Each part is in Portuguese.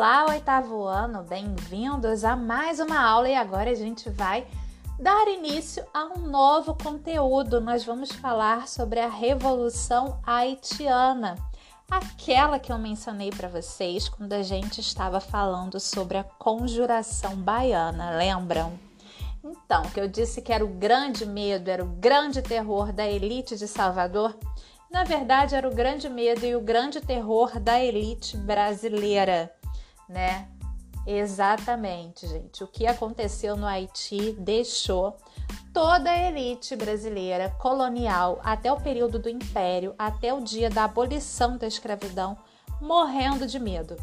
Olá, oitavo ano, bem-vindos a mais uma aula e agora a gente vai dar início a um novo conteúdo. Nós vamos falar sobre a Revolução Haitiana, aquela que eu mencionei para vocês quando a gente estava falando sobre a Conjuração Baiana, lembram? Então, que eu disse que era o grande medo, era o grande terror da elite de Salvador. Na verdade, era o grande medo e o grande terror da elite brasileira né? Exatamente, gente. O que aconteceu no Haiti deixou toda a elite brasileira colonial até o período do Império, até o dia da abolição da escravidão, morrendo de medo.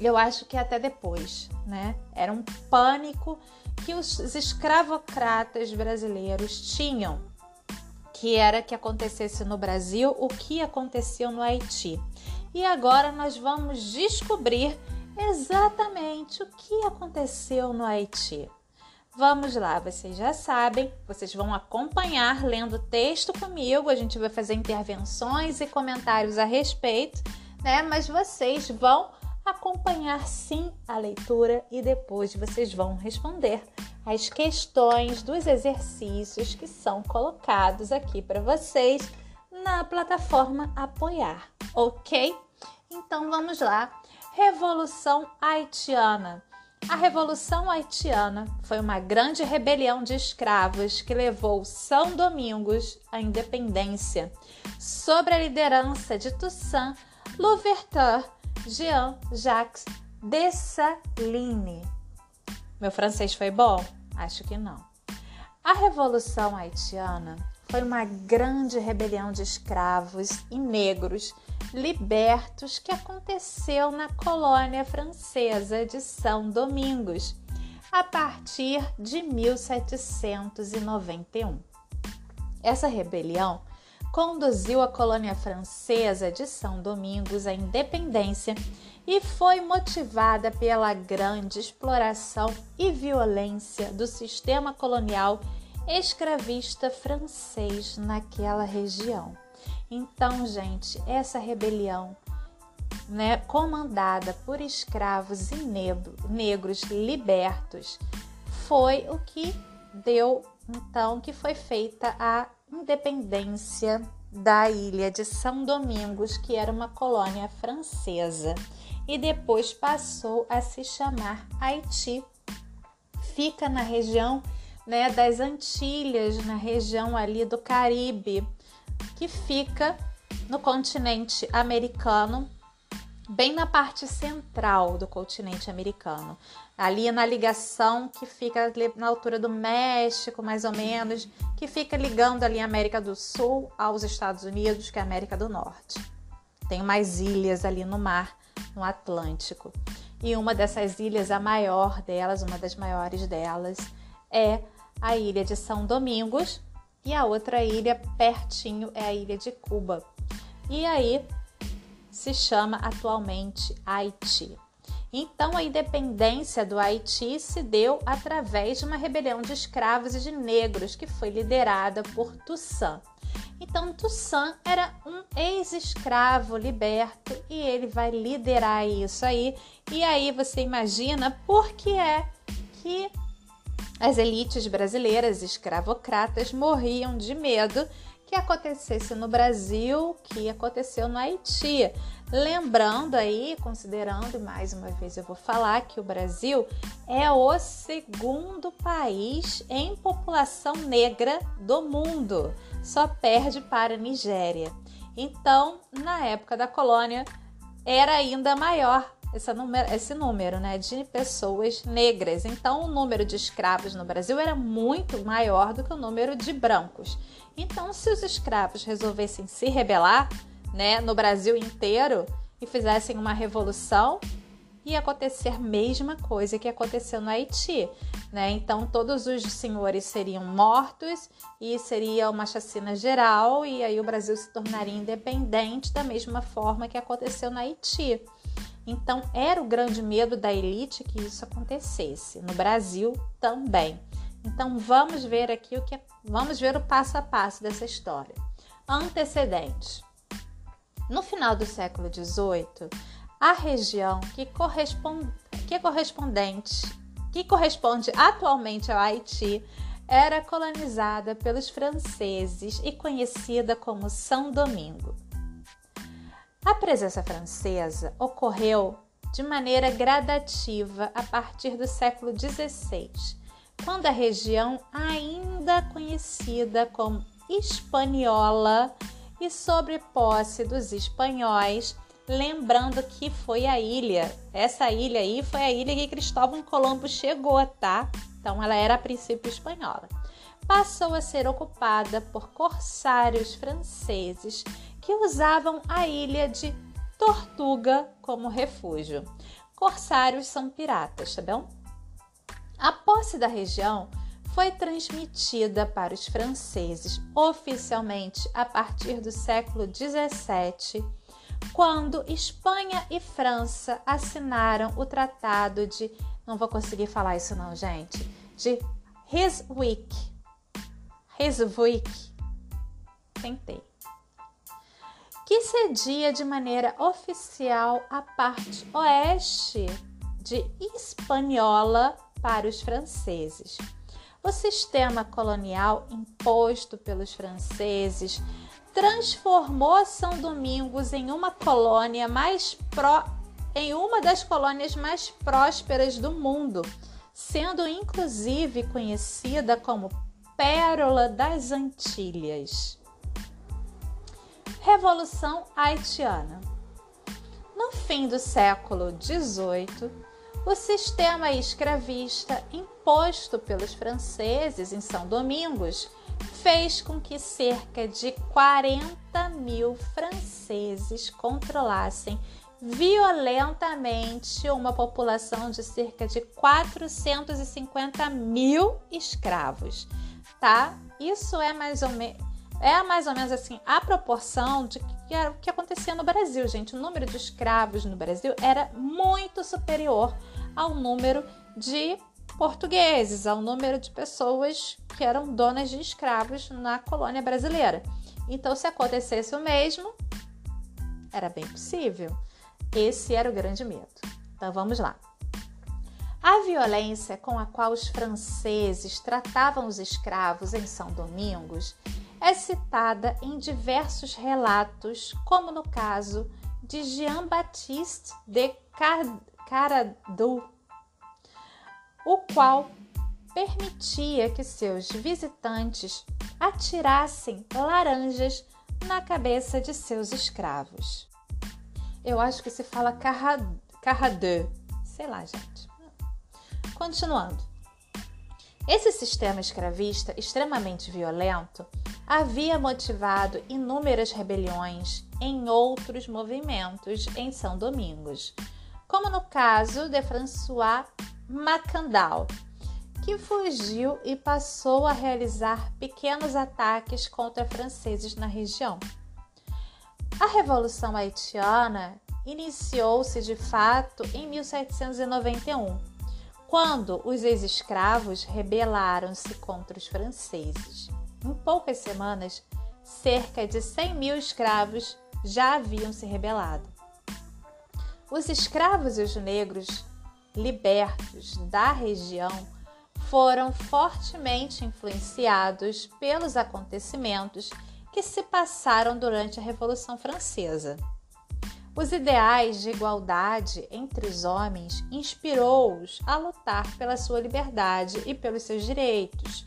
Eu acho que até depois, né? Era um pânico que os escravocratas brasileiros tinham, que era que acontecesse no Brasil o que aconteceu no Haiti. E agora nós vamos descobrir exatamente o que aconteceu no Haiti. Vamos lá, vocês já sabem, vocês vão acompanhar lendo o texto comigo, a gente vai fazer intervenções e comentários a respeito, né? Mas vocês vão acompanhar sim a leitura e depois vocês vão responder as questões dos exercícios que são colocados aqui para vocês na plataforma Apoiar, ok? Então vamos lá. Revolução Haitiana. A Revolução Haitiana foi uma grande rebelião de escravos que levou São Domingos à independência, sob a liderança de Toussaint Louverture Jean-Jacques Dessalines. Meu francês foi bom? Acho que não. A Revolução Haitiana foi uma grande rebelião de escravos e negros libertos que aconteceu na colônia francesa de São Domingos, a partir de 1791. Essa rebelião conduziu a colônia francesa de São Domingos à independência e foi motivada pela grande exploração e violência do sistema colonial escravista francês naquela região. Então, gente, essa rebelião, né, comandada por escravos e negros libertos, foi o que deu então que foi feita a independência da ilha de São Domingos, que era uma colônia francesa, e depois passou a se chamar Haiti. Fica na região né, das Antilhas, na região ali do Caribe, que fica no continente americano, bem na parte central do continente americano, ali na ligação que fica na altura do México, mais ou menos, que fica ligando ali a América do Sul aos Estados Unidos, que é a América do Norte. Tem mais ilhas ali no mar, no Atlântico. E uma dessas ilhas, a maior delas, uma das maiores delas, é a ilha de São Domingos, e a outra ilha pertinho é a ilha de Cuba. E aí se chama atualmente Haiti. Então, a independência do Haiti se deu através de uma rebelião de escravos e de negros que foi liderada por Toussaint. Então, Toussaint era um ex-escravo liberto e ele vai liderar isso aí. E aí você imagina por que é que as elites brasileiras escravocratas morriam de medo que acontecesse no Brasil, que aconteceu no Haiti. Lembrando aí, considerando, mais uma vez eu vou falar que o Brasil é o segundo país em população negra do mundo, só perde para a Nigéria. Então, na época da colônia, era ainda maior esse número, esse número né, de pessoas negras. Então, o número de escravos no Brasil era muito maior do que o número de brancos. Então, se os escravos resolvessem se rebelar né, no Brasil inteiro e fizessem uma revolução, ia acontecer a mesma coisa que aconteceu no Haiti. Né? Então, todos os senhores seriam mortos e seria uma chacina geral, e aí o Brasil se tornaria independente da mesma forma que aconteceu no Haiti. Então, era o grande medo da elite que isso acontecesse. No Brasil também. Então, vamos ver aqui o que vamos ver o passo a passo dessa história. Antecedentes. No final do século XVIII, a região que corresponde, que é correspondente, que corresponde atualmente ao Haiti, era colonizada pelos franceses e conhecida como São Domingo. A presença francesa ocorreu de maneira gradativa a partir do século XVI, quando a região, ainda conhecida como Hispaniola e sobre posse dos espanhóis, lembrando que foi a ilha, essa ilha aí foi a ilha que Cristóvão Colombo chegou, tá? Então ela era a princípio espanhola. Passou a ser ocupada por corsários franceses que usavam a ilha de Tortuga como refúgio. Corsários são piratas, tá bom? A posse da região foi transmitida para os franceses oficialmente a partir do século 17, quando Espanha e França assinaram o Tratado de, não vou conseguir falar isso não, gente, de Ryswick. Ryswick. Tentei. Que cedia de maneira oficial a parte oeste de Hispaniola para os franceses. O sistema colonial imposto pelos franceses transformou São Domingos em uma colônia mais pró em uma das colônias mais prósperas do mundo, sendo inclusive conhecida como Pérola das Antilhas. Revolução Haitiana. No fim do século XVIII, o sistema escravista imposto pelos franceses em São Domingos fez com que cerca de 40 mil franceses controlassem violentamente uma população de cerca de 450 mil escravos, tá? Isso é mais ou menos é mais ou menos assim a proporção de que era o que acontecia no Brasil, gente. O número de escravos no Brasil era muito superior ao número de portugueses, ao número de pessoas que eram donas de escravos na colônia brasileira. Então, se acontecesse o mesmo, era bem possível. Esse era o grande medo. Então, vamos lá. A violência com a qual os franceses tratavam os escravos em São Domingos é citada em diversos relatos, como no caso de Jean-Baptiste de Caradu, o qual permitia que seus visitantes atirassem laranjas na cabeça de seus escravos. Eu acho que se fala Carradeu, sei lá, gente. Continuando. Esse sistema escravista extremamente violento havia motivado inúmeras rebeliões em outros movimentos em São Domingos, como no caso de François Macandal, que fugiu e passou a realizar pequenos ataques contra franceses na região. A Revolução Haitiana iniciou-se de fato em 1791, quando os ex-escravos rebelaram-se contra os franceses. Em poucas semanas, cerca de 100 mil escravos já haviam se rebelado. Os escravos e os negros libertos da região foram fortemente influenciados pelos acontecimentos que se passaram durante a Revolução Francesa. Os ideais de igualdade entre os homens inspirou-os a lutar pela sua liberdade e pelos seus direitos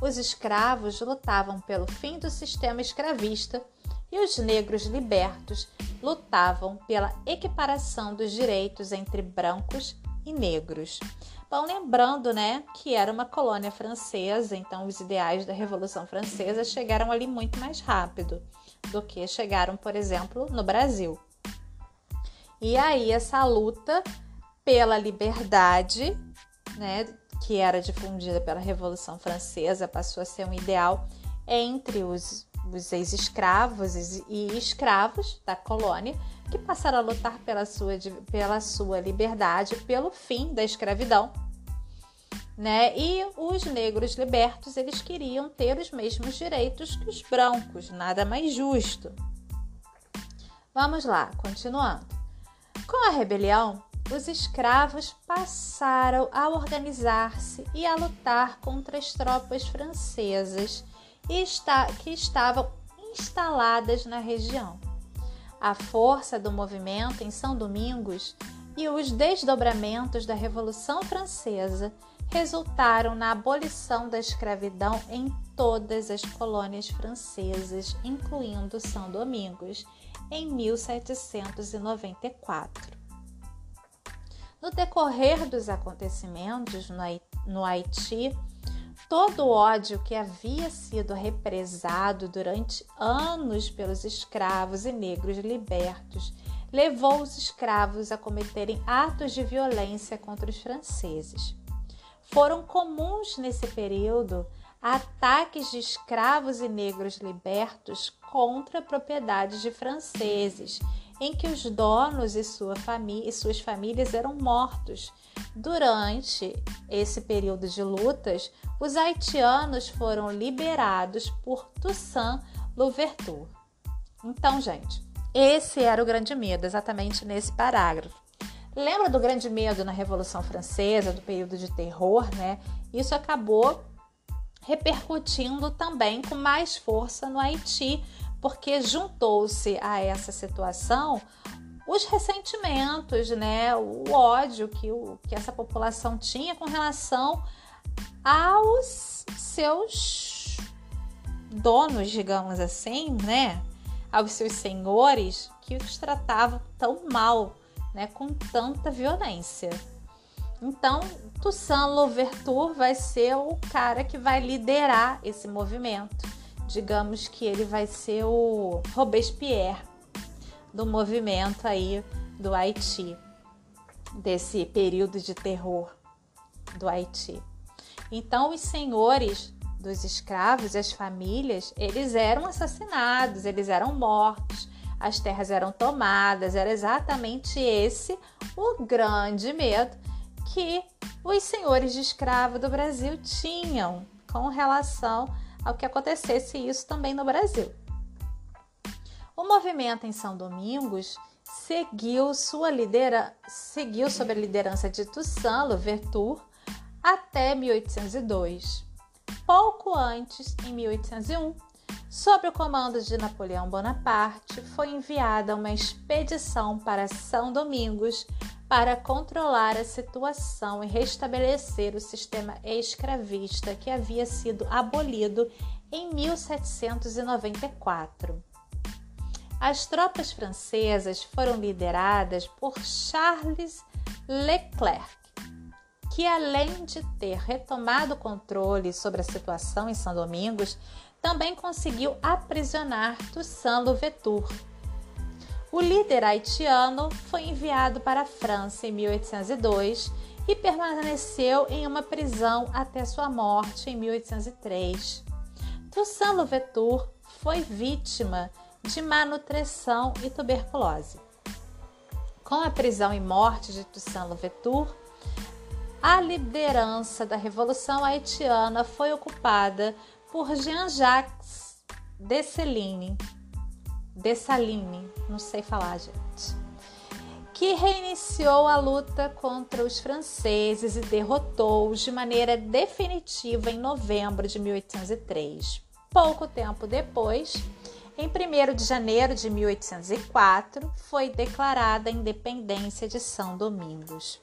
os escravos lutavam pelo fim do sistema escravista e os negros libertos lutavam pela equiparação dos direitos entre brancos e negros. Bom, lembrando, né, que era uma colônia francesa, então os ideais da Revolução Francesa chegaram ali muito mais rápido do que chegaram, por exemplo, no Brasil. E aí essa luta pela liberdade, né, que era difundida pela Revolução Francesa, passou a ser um ideal entre os, os ex-escravos e escravos da colônia, que passaram a lutar pela sua, pela sua liberdade, pelo fim da escravidão. Né? E os negros libertos, eles queriam ter os mesmos direitos que os brancos, nada mais justo. Vamos lá, continuando. Com a rebelião, os escravos passaram a organizar-se e a lutar contra as tropas francesas que estavam instaladas na região. A força do movimento em São Domingos e os desdobramentos da Revolução Francesa resultaram na abolição da escravidão em todas as colônias francesas, incluindo São Domingos, em 1794. No decorrer dos acontecimentos no Haiti, todo o ódio que havia sido represado durante anos pelos escravos e negros libertos levou os escravos a cometerem atos de violência contra os franceses. Foram comuns nesse período ataques de escravos e negros libertos contra propriedades de franceses em que os donos e, sua família, e suas famílias eram mortos. Durante esse período de lutas, os haitianos foram liberados por Toussaint Louverture. Então, gente, esse era o grande medo, exatamente nesse parágrafo. Lembra do grande medo na Revolução Francesa, do período de terror, né? Isso acabou repercutindo também com mais força no Haiti, porque juntou-se a essa situação os ressentimentos, né, o ódio que, o, que essa população tinha com relação aos seus donos, digamos assim, né, aos seus senhores que os tratavam tão mal, né, com tanta violência. Então, Toussaint Louverture vai ser o cara que vai liderar esse movimento digamos que ele vai ser o Robespierre do movimento aí do Haiti, desse período de terror do Haiti. Então, os senhores dos escravos as famílias, eles eram assassinados, eles eram mortos, as terras eram tomadas, era exatamente esse o grande medo que os senhores de escravo do Brasil tinham com relação ao que acontecesse isso também no Brasil. O movimento em São Domingos seguiu sua lidera seguiu sob a liderança de Toussaint Louverture até 1802. Pouco antes, em 1801, sob o comando de Napoleão Bonaparte, foi enviada uma expedição para São Domingos para controlar a situação e restabelecer o sistema escravista que havia sido abolido em 1794. As tropas francesas foram lideradas por Charles Leclerc, que além de ter retomado o controle sobre a situação em São Domingos, também conseguiu aprisionar Toussaint Louverture o líder haitiano foi enviado para a França em 1802 e permaneceu em uma prisão até sua morte em 1803. Toussaint Louverture foi vítima de má nutrição e tuberculose. Com a prisão e morte de Toussaint Louverture, a liderança da Revolução Haitiana foi ocupada por Jean-Jacques Dessalines, Dessalines, não sei falar, gente, que reiniciou a luta contra os franceses e derrotou-os de maneira definitiva em novembro de 1803. Pouco tempo depois, em 1 de janeiro de 1804, foi declarada a independência de São Domingos.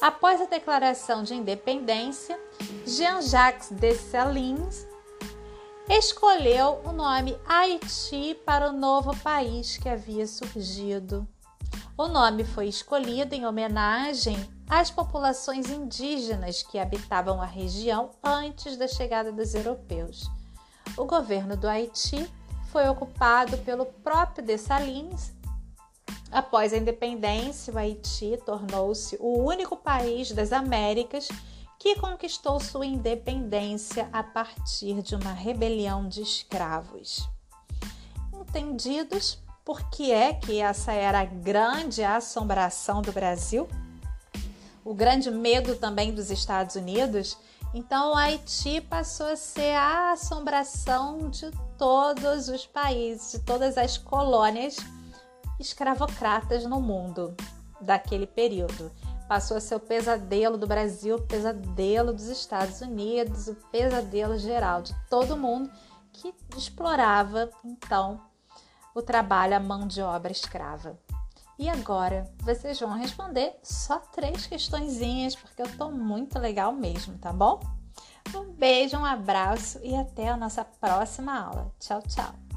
Após a declaração de independência, Jean-Jacques Dessalines escolheu o nome Haiti para o novo país que havia surgido. O nome foi escolhido em homenagem às populações indígenas que habitavam a região antes da chegada dos europeus. O governo do Haiti foi ocupado pelo próprio Dessalines. Após a independência, o Haiti tornou-se o único país das Américas que conquistou sua independência a partir de uma rebelião de escravos. Entendidos por que é que essa era a grande assombração do Brasil? O grande medo também dos Estados Unidos? Então, o Haiti passou a ser a assombração de todos os países, de todas as colônias escravocratas no mundo daquele período. Passou a ser o pesadelo do Brasil, o pesadelo dos Estados Unidos, o pesadelo geral de todo mundo que explorava então o trabalho à mão de obra escrava. E agora vocês vão responder só três questõezinhas, porque eu tô muito legal mesmo, tá bom? Um beijo, um abraço e até a nossa próxima aula. Tchau, tchau!